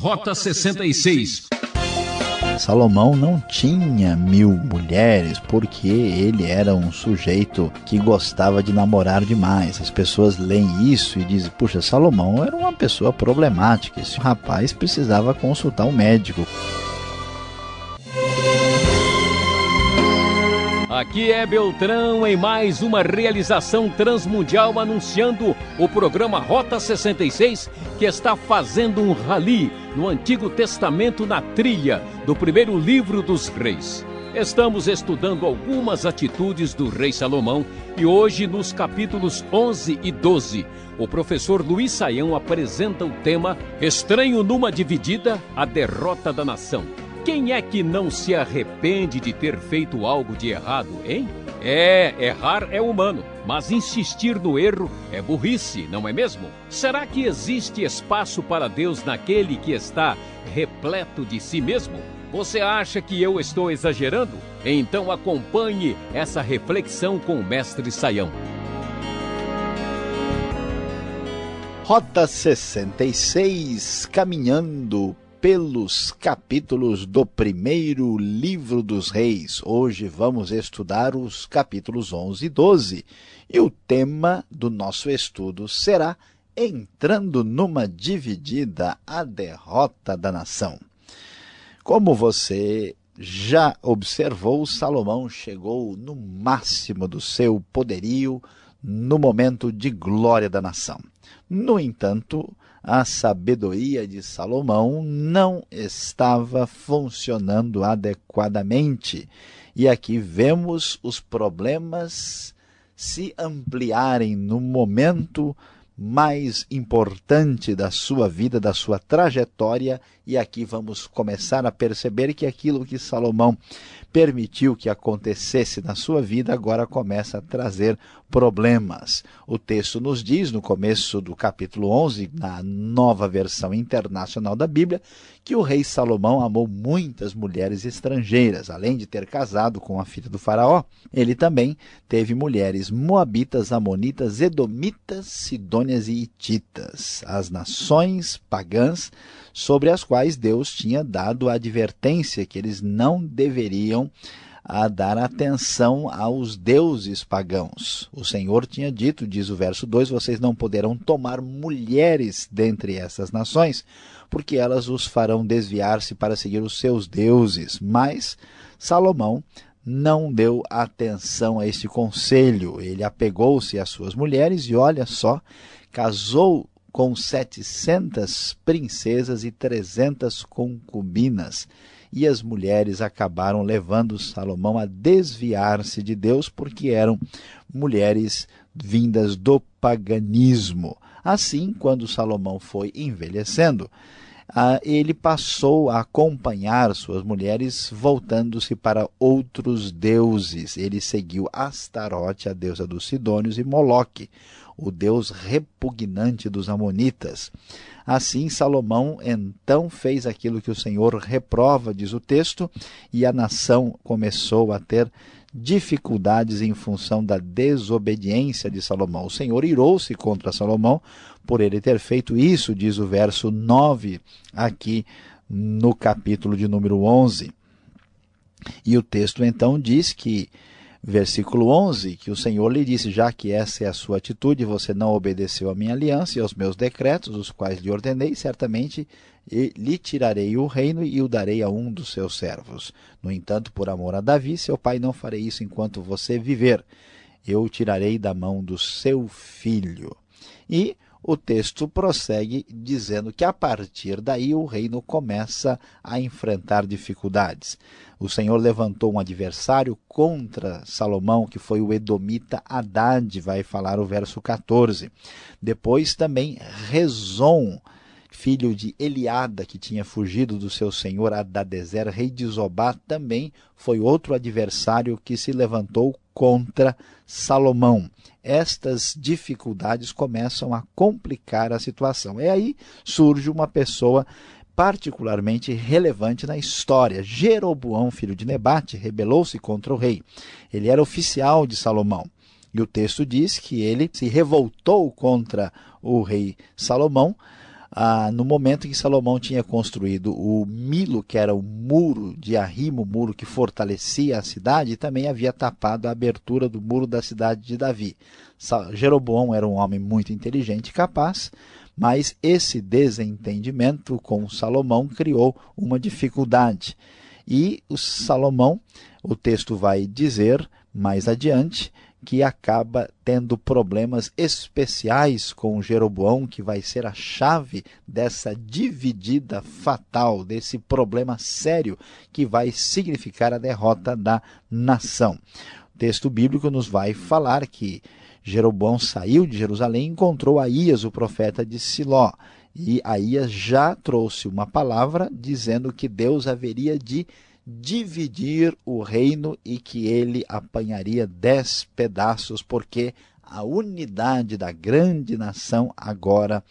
Rota 66. Salomão não tinha mil mulheres porque ele era um sujeito que gostava de namorar demais. As pessoas leem isso e dizem: puxa, Salomão era uma pessoa problemática. Esse rapaz precisava consultar um médico. Aqui é Beltrão em mais uma realização transmundial anunciando o programa Rota 66 que está fazendo um rally no Antigo Testamento na trilha do primeiro livro dos reis. Estamos estudando algumas atitudes do rei Salomão e hoje nos capítulos 11 e 12 o professor Luiz Saião apresenta o tema Estranho numa dividida, a derrota da nação. Quem é que não se arrepende de ter feito algo de errado, hein? É, errar é humano, mas insistir no erro é burrice, não é mesmo? Será que existe espaço para Deus naquele que está repleto de si mesmo? Você acha que eu estou exagerando? Então acompanhe essa reflexão com o mestre Saião. Rota 66, caminhando pelos capítulos do primeiro livro dos reis. Hoje vamos estudar os capítulos 11 e 12. E o tema do nosso estudo será Entrando numa dividida, a derrota da nação. Como você já observou, Salomão chegou no máximo do seu poderio no momento de glória da nação. No entanto, a sabedoria de Salomão não estava funcionando adequadamente. E aqui vemos os problemas se ampliarem no momento mais importante da sua vida, da sua trajetória, e aqui vamos começar a perceber que aquilo que Salomão permitiu que acontecesse na sua vida, agora começa a trazer problemas. O texto nos diz, no começo do capítulo 11, na nova versão internacional da Bíblia, que o rei Salomão amou muitas mulheres estrangeiras. Além de ter casado com a filha do faraó, ele também teve mulheres moabitas, amonitas, edomitas, sidônias e hititas, as nações pagãs sobre as quais Deus tinha dado a advertência que eles não deveriam a dar atenção aos deuses pagãos. O Senhor tinha dito, diz o verso 2, vocês não poderão tomar mulheres dentre essas nações, porque elas os farão desviar-se para seguir os seus deuses. Mas Salomão não deu atenção a este conselho. Ele apegou-se às suas mulheres e olha só, casou com 700 princesas e 300 concubinas. E as mulheres acabaram levando Salomão a desviar-se de Deus, porque eram mulheres vindas do paganismo. Assim, quando Salomão foi envelhecendo, ele passou a acompanhar suas mulheres, voltando-se para outros deuses. Ele seguiu Astarote, a deusa dos Sidônios, e Moloque, o deus repugnante dos Amonitas. Assim, Salomão então fez aquilo que o Senhor reprova, diz o texto, e a nação começou a ter dificuldades em função da desobediência de Salomão. O Senhor irou-se contra Salomão por ele ter feito isso, diz o verso 9 aqui no capítulo de número 11. E o texto então diz que versículo 11, que o Senhor lhe disse: Já que essa é a sua atitude, você não obedeceu à minha aliança e aos meus decretos, os quais lhe ordenei, certamente lhe tirarei o reino e o darei a um dos seus servos. No entanto, por amor a Davi, seu pai, não farei isso enquanto você viver. Eu o tirarei da mão do seu filho. E o texto prossegue dizendo que a partir daí o reino começa a enfrentar dificuldades. O Senhor levantou um adversário contra Salomão, que foi o Edomita Haddad, vai falar o verso 14. Depois também Rezon, filho de Eliada, que tinha fugido do seu senhor Adadezer, rei de Zobá, também foi outro adversário que se levantou contra Salomão. Estas dificuldades começam a complicar a situação. E aí surge uma pessoa particularmente relevante na história. Jeroboão, filho de Nebate, rebelou-se contra o rei. Ele era oficial de Salomão. E o texto diz que ele se revoltou contra o rei Salomão ah, no momento em que Salomão tinha construído o Milo, que era o muro de arrimo, o muro que fortalecia a cidade, e também havia tapado a abertura do muro da cidade de Davi. Jeroboão era um homem muito inteligente e capaz, mas esse desentendimento com Salomão criou uma dificuldade. E o Salomão, o texto vai dizer mais adiante, que acaba tendo problemas especiais com Jeroboão, que vai ser a chave dessa dividida fatal, desse problema sério que vai significar a derrota da nação. O texto bíblico nos vai falar que Jeroboão saiu de Jerusalém e encontrou Aías, o profeta de Siló. E Aías já trouxe uma palavra dizendo que Deus haveria de dividir o reino e que ele apanharia dez pedaços, porque a unidade da grande nação agora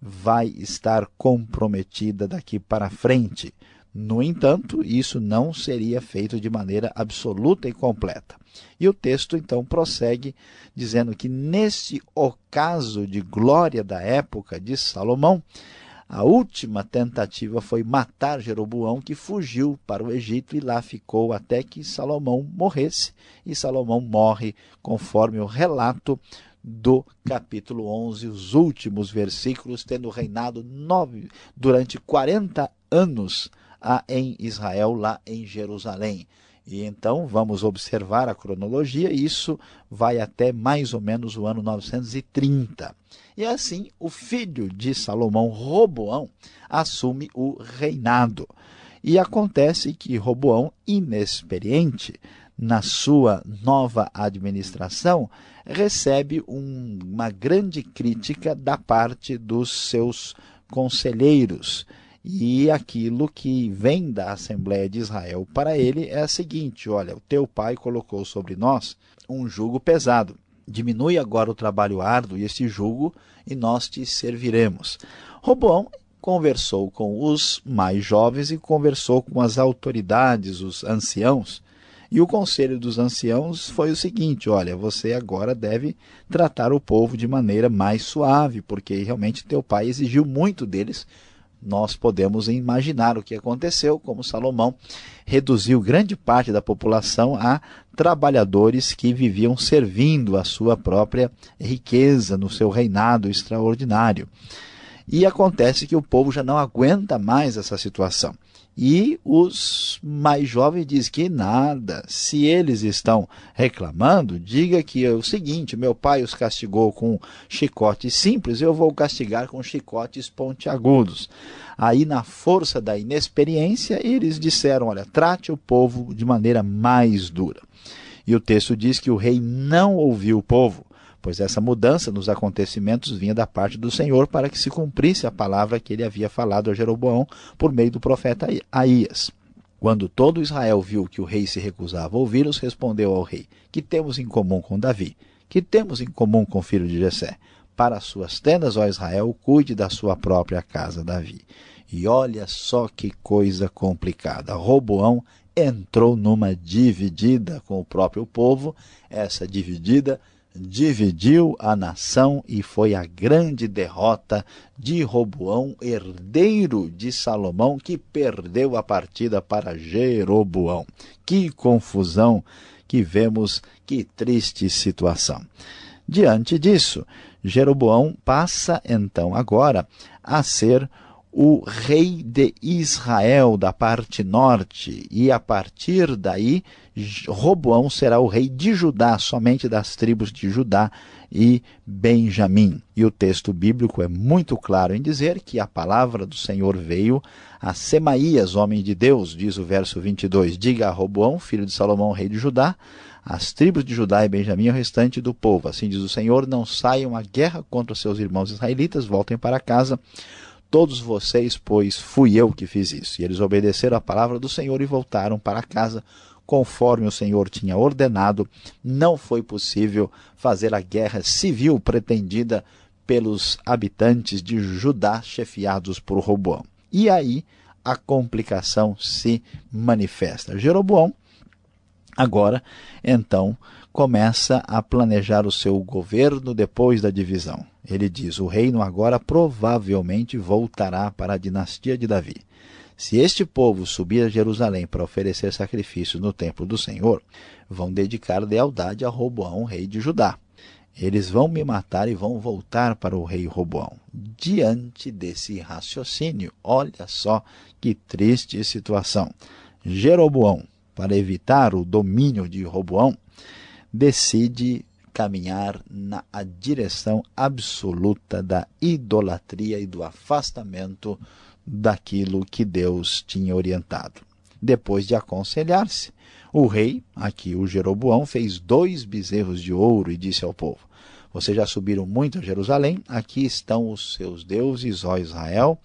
vai estar comprometida daqui para frente. No entanto, isso não seria feito de maneira absoluta e completa. E o texto então prossegue dizendo que nesse ocaso de glória da época de Salomão, a última tentativa foi matar Jeroboão, que fugiu para o Egito e lá ficou até que Salomão morresse. E Salomão morre conforme o relato do capítulo 11, os últimos versículos, tendo reinado nove, durante 40 anos em Israel, lá em Jerusalém. E então vamos observar a cronologia, isso vai até mais ou menos o ano 930. E assim, o filho de Salomão, Roboão, assume o reinado. E acontece que Roboão, inexperiente na sua nova administração, recebe um, uma grande crítica da parte dos seus conselheiros e aquilo que vem da Assembleia de Israel para ele é a seguinte: olha, o teu pai colocou sobre nós um jugo pesado. Diminui agora o trabalho árduo e este jugo, e nós te serviremos. Roboão conversou com os mais jovens e conversou com as autoridades, os anciãos. E o conselho dos anciãos foi o seguinte: olha, você agora deve tratar o povo de maneira mais suave, porque realmente teu pai exigiu muito deles nós podemos imaginar o que aconteceu, como Salomão reduziu grande parte da população a trabalhadores que viviam servindo a sua própria riqueza no seu reinado extraordinário. E acontece que o povo já não aguenta mais essa situação. E os mais jovens dizem que nada, se eles estão reclamando, diga que é o seguinte: meu pai os castigou com chicotes simples, eu vou castigar com chicotes pontiagudos. Aí, na força da inexperiência, eles disseram: olha, trate o povo de maneira mais dura. E o texto diz que o rei não ouviu o povo pois essa mudança nos acontecimentos vinha da parte do Senhor para que se cumprisse a palavra que ele havia falado a Jeroboão por meio do profeta Aías. Quando todo Israel viu que o rei se recusava a ouvi-los, respondeu ao rei: Que temos em comum com Davi? Que temos em comum com o filho de Jessé? Para as suas tendas, ó Israel, cuide da sua própria casa, Davi. E olha só que coisa complicada. Roboão entrou numa dividida com o próprio povo. Essa dividida dividiu a nação e foi a grande derrota de Roboão, herdeiro de Salomão, que perdeu a partida para Jeroboão. Que confusão que vemos, que triste situação. Diante disso, Jeroboão passa então agora a ser o rei de Israel da parte norte, e a partir daí Roboão será o rei de Judá, somente das tribos de Judá e Benjamim. E o texto bíblico é muito claro em dizer que a palavra do Senhor veio a Semaías, homem de Deus, diz o verso 22. Diga a Roboão, filho de Salomão, rei de Judá, as tribos de Judá e Benjamim e o restante do povo. Assim diz o Senhor: não saiam à guerra contra seus irmãos israelitas, voltem para casa todos vocês, pois fui eu que fiz isso. E eles obedeceram a palavra do Senhor e voltaram para casa conforme o Senhor tinha ordenado. Não foi possível fazer a guerra civil pretendida pelos habitantes de Judá, chefiados por Roboão. E aí a complicação se manifesta. Jeroboão, agora, então, começa a planejar o seu governo depois da divisão. Ele diz: o reino agora provavelmente voltará para a dinastia de Davi. Se este povo subir a Jerusalém para oferecer sacrifícios no templo do Senhor, vão dedicar lealdade a Roboão, rei de Judá. Eles vão me matar e vão voltar para o rei Roboão. Diante desse raciocínio, olha só que triste situação. Jeroboão, para evitar o domínio de Roboão, decide caminhar na direção absoluta da idolatria e do afastamento daquilo que Deus tinha orientado. Depois de aconselhar-se, o rei, aqui o Jeroboão, fez dois bezerros de ouro e disse ao povo: Vocês já subiram muito a Jerusalém, aqui estão os seus deuses, ó Israel,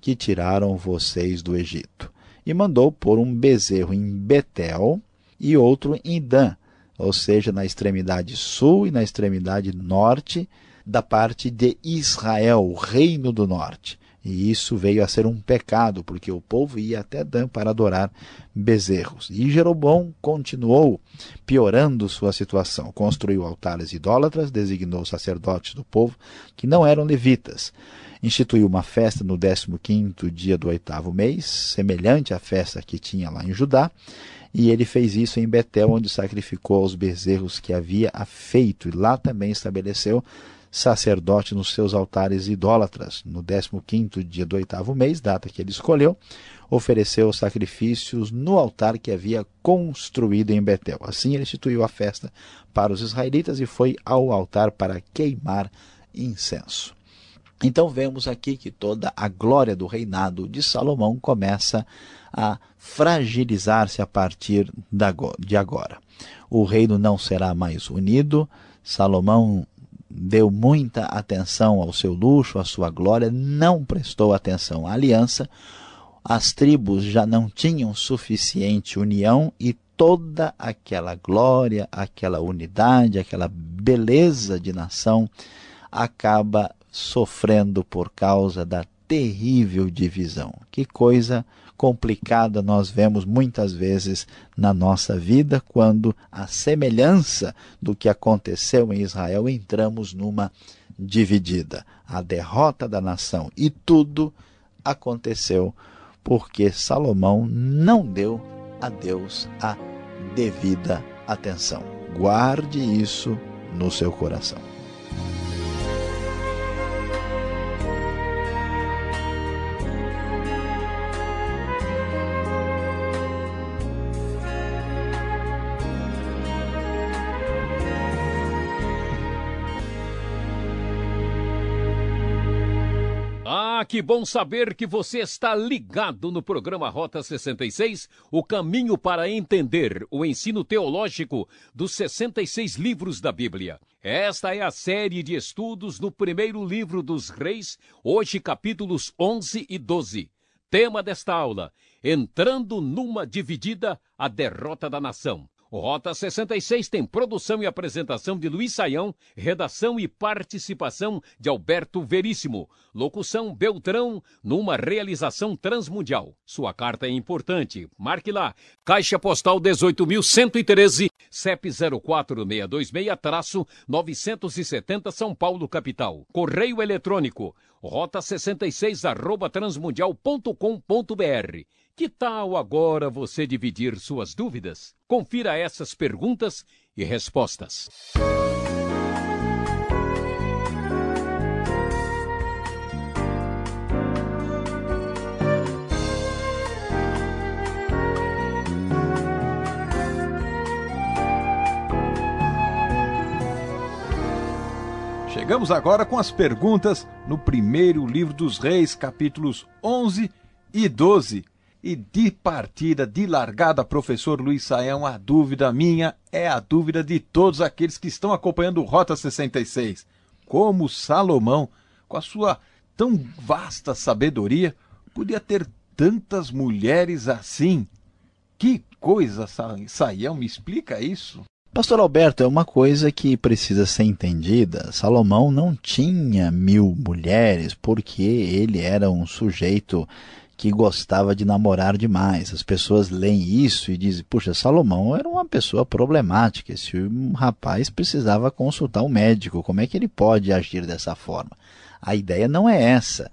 que tiraram vocês do Egito. E mandou pôr um bezerro em Betel e outro em Dan, ou seja, na extremidade sul e na extremidade norte da parte de Israel, o reino do norte. E isso veio a ser um pecado, porque o povo ia até Dan para adorar bezerros. E Jeroboão continuou piorando sua situação. Construiu altares idólatras, designou sacerdotes do povo que não eram levitas. Instituiu uma festa no 15º dia do oitavo mês, semelhante à festa que tinha lá em Judá, e ele fez isso em Betel, onde sacrificou os bezerros que havia feito, e lá também estabeleceu sacerdote nos seus altares idólatras. No 15º dia do oitavo mês, data que ele escolheu, ofereceu sacrifícios no altar que havia construído em Betel. Assim ele instituiu a festa para os israelitas e foi ao altar para queimar incenso. Então vemos aqui que toda a glória do reinado de Salomão começa a fragilizar-se a partir de agora. O reino não será mais unido, Salomão deu muita atenção ao seu luxo, à sua glória, não prestou atenção à aliança, as tribos já não tinham suficiente união e toda aquela glória, aquela unidade, aquela beleza de nação acaba sofrendo por causa da terrível divisão. Que coisa complicada nós vemos muitas vezes na nossa vida quando a semelhança do que aconteceu em Israel entramos numa dividida. A derrota da nação e tudo aconteceu porque Salomão não deu a Deus a devida atenção. Guarde isso no seu coração. Que bom saber que você está ligado no programa Rota 66, o caminho para entender o ensino teológico dos 66 livros da Bíblia. Esta é a série de estudos no primeiro livro dos Reis, hoje capítulos 11 e 12. Tema desta aula: Entrando numa dividida, a derrota da nação. Rota 66 tem produção e apresentação de Luiz Saião, redação e participação de Alberto Veríssimo, locução Beltrão, numa realização transmundial. Sua carta é importante. Marque lá. Caixa Postal 18.113, CEP 04626-970 São Paulo, capital. Correio eletrônico rota 66 arroba transmundial.com.br. Que tal agora você dividir suas dúvidas? Confira essas perguntas e respostas. Chegamos agora com as perguntas no primeiro livro dos Reis, capítulos 11 e 12. E de partida, de largada, professor Luiz Saião, a dúvida minha é a dúvida de todos aqueles que estão acompanhando Rota 66. Como Salomão, com a sua tão vasta sabedoria, podia ter tantas mulheres assim? Que coisa, Saião, me explica isso. Pastor Alberto, é uma coisa que precisa ser entendida. Salomão não tinha mil mulheres porque ele era um sujeito que gostava de namorar demais. As pessoas leem isso e dizem: puxa, Salomão era uma pessoa problemática. Esse rapaz precisava consultar um médico. Como é que ele pode agir dessa forma? A ideia não é essa.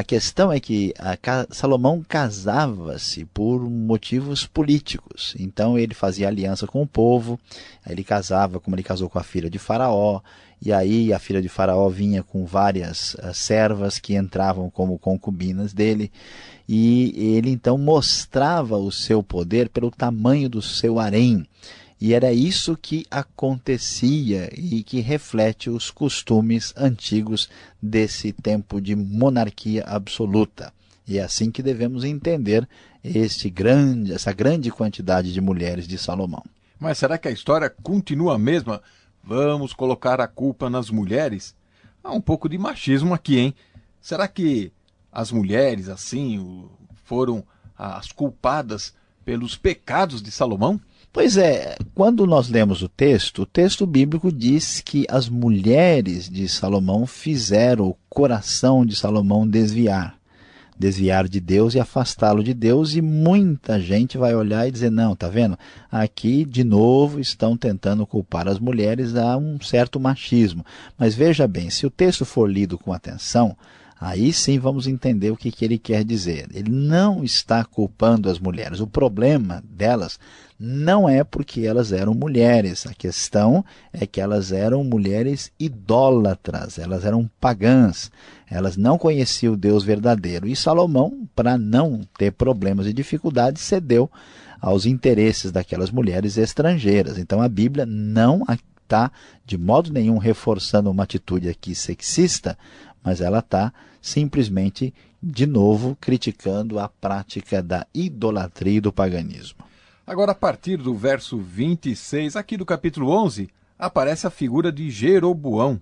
A questão é que a, Salomão casava-se por motivos políticos. Então ele fazia aliança com o povo, ele casava, como ele casou com a filha de Faraó, e aí a filha de Faraó vinha com várias uh, servas que entravam como concubinas dele, e ele então mostrava o seu poder pelo tamanho do seu harém. E era isso que acontecia e que reflete os costumes antigos desse tempo de monarquia absoluta. E é assim que devemos entender grande, essa grande quantidade de mulheres de Salomão. Mas será que a história continua a mesma? Vamos colocar a culpa nas mulheres? Há um pouco de machismo aqui, hein? Será que as mulheres, assim, foram as culpadas pelos pecados de Salomão? Pois é, quando nós lemos o texto, o texto bíblico diz que as mulheres de Salomão fizeram o coração de Salomão desviar. Desviar de Deus e afastá-lo de Deus, e muita gente vai olhar e dizer: não, tá vendo? Aqui de novo estão tentando culpar as mulheres a um certo machismo. Mas veja bem, se o texto for lido com atenção, Aí sim vamos entender o que, que ele quer dizer. Ele não está culpando as mulheres. O problema delas não é porque elas eram mulheres. A questão é que elas eram mulheres idólatras, elas eram pagãs. Elas não conheciam o Deus verdadeiro. E Salomão, para não ter problemas e dificuldades, cedeu aos interesses daquelas mulheres estrangeiras. Então a Bíblia não está de modo nenhum reforçando uma atitude aqui sexista, mas ela está simplesmente, de novo, criticando a prática da idolatria e do paganismo. Agora, a partir do verso 26, aqui do capítulo 11, aparece a figura de Jeroboão.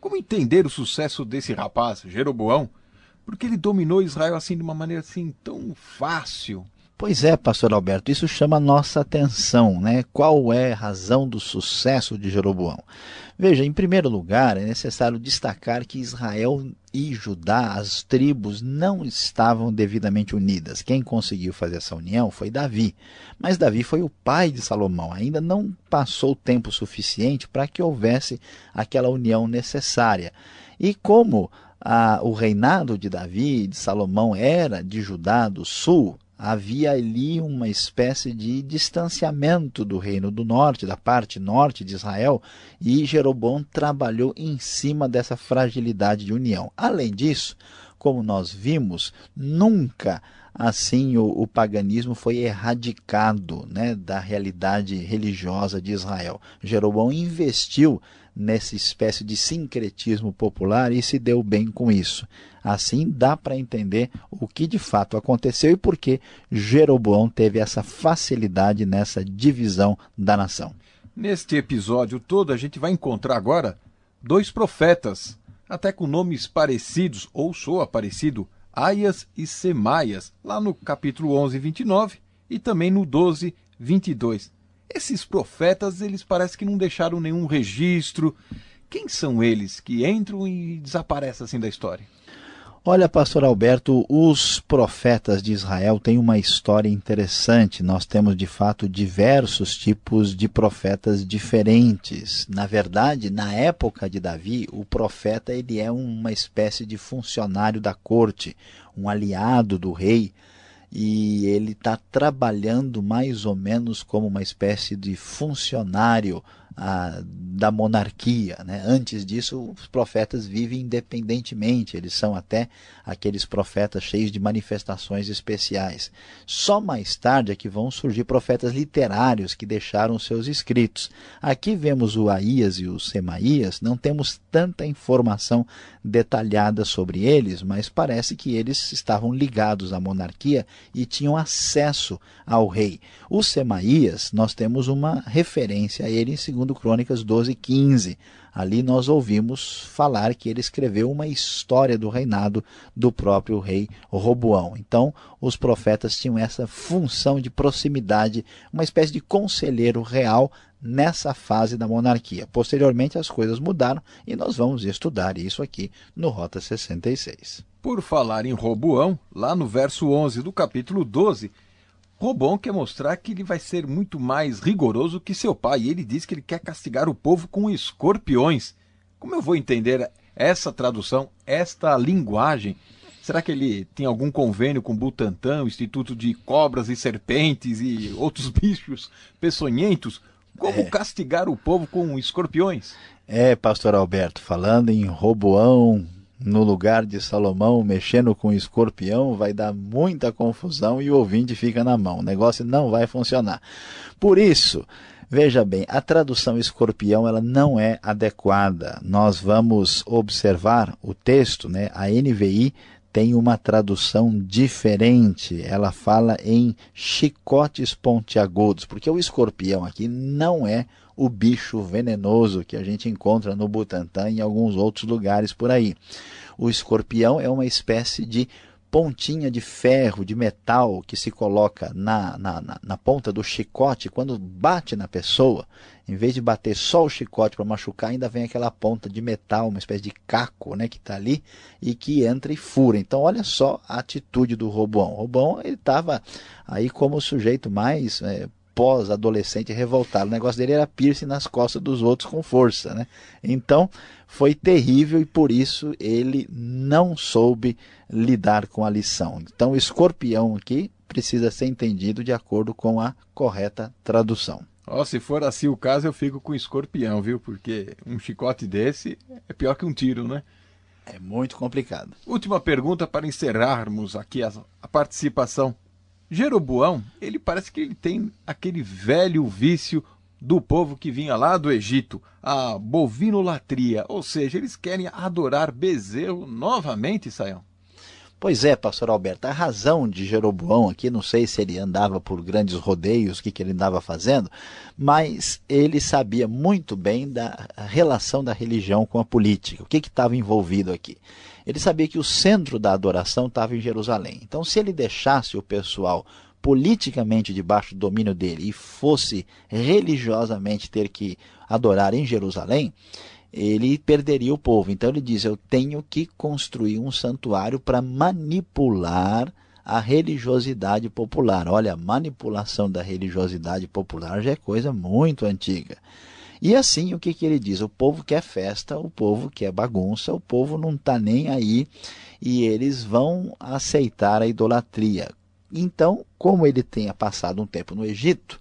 Como entender o sucesso desse rapaz, Jeroboão? Porque ele dominou Israel assim de uma maneira assim tão fácil. Pois é, pastor Alberto, isso chama nossa atenção, né? Qual é a razão do sucesso de Jeroboão? Veja, em primeiro lugar, é necessário destacar que Israel e Judá, as tribos, não estavam devidamente unidas. Quem conseguiu fazer essa união foi Davi. Mas Davi foi o pai de Salomão. Ainda não passou tempo suficiente para que houvesse aquela união necessária. E como a, o reinado de Davi e de Salomão era de Judá do sul, havia ali uma espécie de distanciamento do reino do norte, da parte norte de Israel, e Jeroboão trabalhou em cima dessa fragilidade de união. Além disso, como nós vimos, nunca assim o, o, paganismo foi erradicado né, da realidade religiosa de Israel. Jeroboão investiu nessa espécie de sincretismo popular e se deu bem com isso. Assim dá para entender o que de fato aconteceu e por que Jeroboão teve essa facilidade nessa divisão da nação. Neste episódio todo, a gente vai encontrar agora dois profetas, até com nomes parecidos, ou soa parecido, Aias e Semaias, lá no capítulo 11, 29 e também no 12, 22. Esses profetas, eles parecem que não deixaram nenhum registro. Quem são eles que entram e desaparecem assim da história? Olha, pastor Alberto, os profetas de Israel têm uma história interessante. Nós temos, de fato, diversos tipos de profetas diferentes. Na verdade, na época de Davi, o profeta ele é uma espécie de funcionário da corte, um aliado do rei, e ele está trabalhando mais ou menos como uma espécie de funcionário a, da monarquia. Né? Antes disso, os profetas vivem independentemente, eles são até aqueles profetas cheios de manifestações especiais. Só mais tarde é que vão surgir profetas literários que deixaram seus escritos. Aqui vemos o Aías e o Semaías, não temos tanta informação detalhada sobre eles, mas parece que eles estavam ligados à monarquia e tinham acesso ao rei. O Semaías, nós temos uma referência a ele em 2 Crônicas 12, 15. Ali nós ouvimos falar que ele escreveu uma história do reinado do próprio rei Roboão. Então, os profetas tinham essa função de proximidade, uma espécie de conselheiro real nessa fase da monarquia. Posteriormente, as coisas mudaram e nós vamos estudar isso aqui no Rota 66. Por falar em Roboão, lá no verso 11 do capítulo 12, Roboão quer mostrar que ele vai ser muito mais rigoroso que seu pai. E ele diz que ele quer castigar o povo com escorpiões. Como eu vou entender essa tradução, esta linguagem? Será que ele tem algum convênio com Butantan, o Instituto de Cobras e Serpentes e outros bichos peçonhentos? Como é. castigar o povo com escorpiões? É, pastor Alberto, falando em Roboão, no lugar de Salomão mexendo com escorpião, vai dar muita confusão e o ouvinte fica na mão. O negócio não vai funcionar. Por isso, veja bem, a tradução escorpião ela não é adequada. Nós vamos observar o texto, né? A NVI tem uma tradução diferente. Ela fala em chicotes pontiagudos, porque o escorpião aqui não é o bicho venenoso que a gente encontra no Butantã e em alguns outros lugares por aí. O escorpião é uma espécie de pontinha de ferro, de metal que se coloca na, na, na, na ponta do chicote, quando bate na pessoa, em vez de bater só o chicote para machucar, ainda vem aquela ponta de metal, uma espécie de caco né, que está ali e que entra e fura. Então, olha só a atitude do Robão. O Robão estava aí como o sujeito mais é, pós-adolescente revoltado. O negócio dele era piercing nas costas dos outros com força. Né? Então, foi terrível e por isso ele não soube lidar com a lição. Então, o escorpião aqui precisa ser entendido de acordo com a correta tradução. Oh, se for assim o caso, eu fico com escorpião, viu? Porque um chicote desse é pior que um tiro, né? É muito complicado. Última pergunta para encerrarmos aqui a, a participação Jeroboão, ele parece que ele tem aquele velho vício do povo que vinha lá do Egito, a bovinolatria, ou seja, eles querem adorar bezerro novamente, Saião. Pois é, pastor Alberto, a razão de Jeroboão aqui, não sei se ele andava por grandes rodeios, o que, que ele andava fazendo, mas ele sabia muito bem da relação da religião com a política, o que estava envolvido aqui ele sabia que o centro da adoração estava em Jerusalém. Então, se ele deixasse o pessoal politicamente debaixo do domínio dele e fosse religiosamente ter que adorar em Jerusalém, ele perderia o povo. Então ele diz: Eu tenho que construir um santuário para manipular a religiosidade popular. Olha, a manipulação da religiosidade popular já é coisa muito antiga. E assim, o que, que ele diz? O povo quer festa, o povo quer bagunça, o povo não está nem aí e eles vão aceitar a idolatria. Então, como ele tenha passado um tempo no Egito,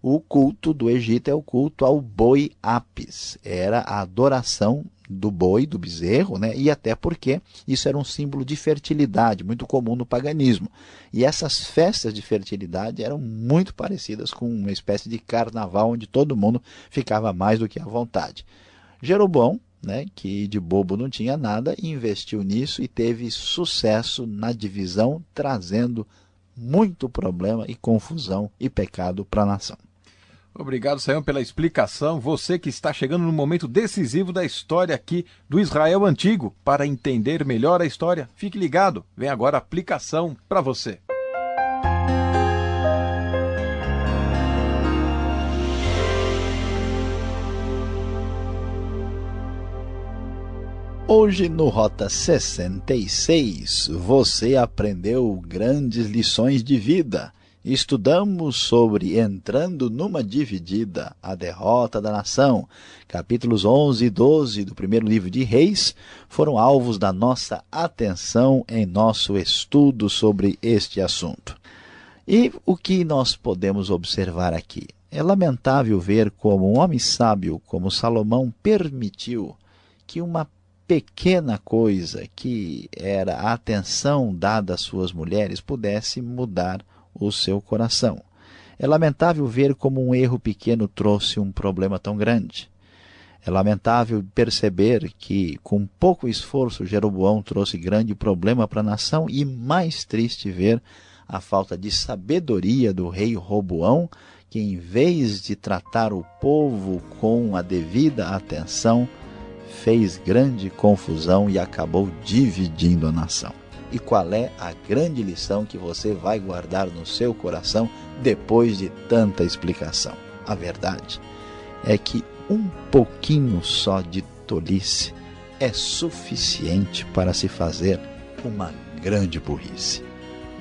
o culto do Egito é o culto ao boi Apis. Era a adoração do boi, do bezerro, né? e até porque isso era um símbolo de fertilidade, muito comum no paganismo. E essas festas de fertilidade eram muito parecidas com uma espécie de carnaval onde todo mundo ficava mais do que à vontade. Jeroboão, né, que de bobo não tinha nada, investiu nisso e teve sucesso na divisão, trazendo muito problema e confusão e pecado para a nação. Obrigado, Sayão, pela explicação. Você que está chegando no momento decisivo da história aqui do Israel Antigo. Para entender melhor a história, fique ligado. Vem agora a aplicação para você. Hoje no Rota 66 você aprendeu grandes lições de vida estudamos sobre Entrando numa Dividida, a derrota da nação. Capítulos 11 e 12 do primeiro livro de Reis foram alvos da nossa atenção em nosso estudo sobre este assunto. E o que nós podemos observar aqui? É lamentável ver como um homem sábio como Salomão permitiu que uma pequena coisa que era a atenção dada às suas mulheres pudesse mudar o seu coração. É lamentável ver como um erro pequeno trouxe um problema tão grande. É lamentável perceber que, com pouco esforço, Jeroboão trouxe grande problema para a nação e mais triste ver a falta de sabedoria do rei Roboão, que em vez de tratar o povo com a devida atenção, fez grande confusão e acabou dividindo a nação e qual é a grande lição que você vai guardar no seu coração depois de tanta explicação. A verdade é que um pouquinho só de tolice é suficiente para se fazer uma grande burrice.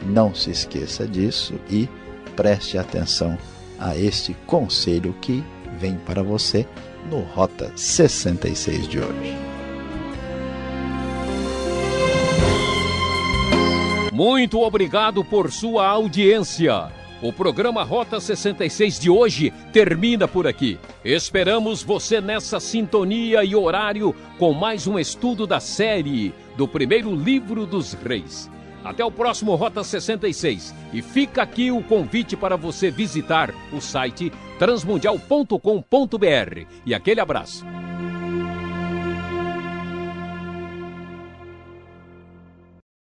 Não se esqueça disso e preste atenção a este conselho que vem para você no Rota 66 de hoje. Muito obrigado por sua audiência. O programa Rota 66 de hoje termina por aqui. Esperamos você nessa sintonia e horário com mais um estudo da série do primeiro livro dos reis. Até o próximo Rota 66 e fica aqui o convite para você visitar o site transmundial.com.br. E aquele abraço.